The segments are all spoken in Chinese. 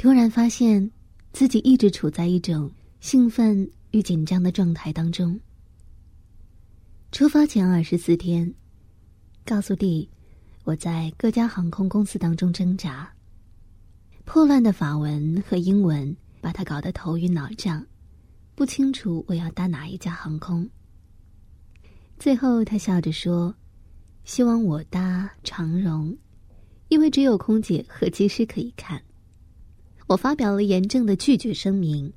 突然发现，自己一直处在一种兴奋与紧张的状态当中。出发前二十四天，告诉弟，我在各家航空公司当中挣扎。破烂的法文和英文把他搞得头晕脑胀，不清楚我要搭哪一家航空。最后，他笑着说：“希望我搭长荣，因为只有空姐和机师可以看。”我发表了严正的拒绝声明，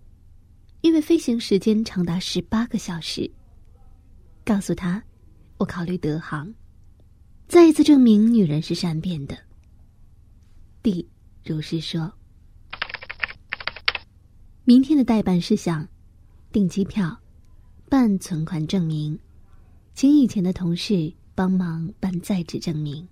因为飞行时间长达十八个小时。告诉他，我考虑德航，再一次证明女人是善变的。D 如是说。明天的代办事项：订机票、办存款证明，请以前的同事帮忙办在职证明。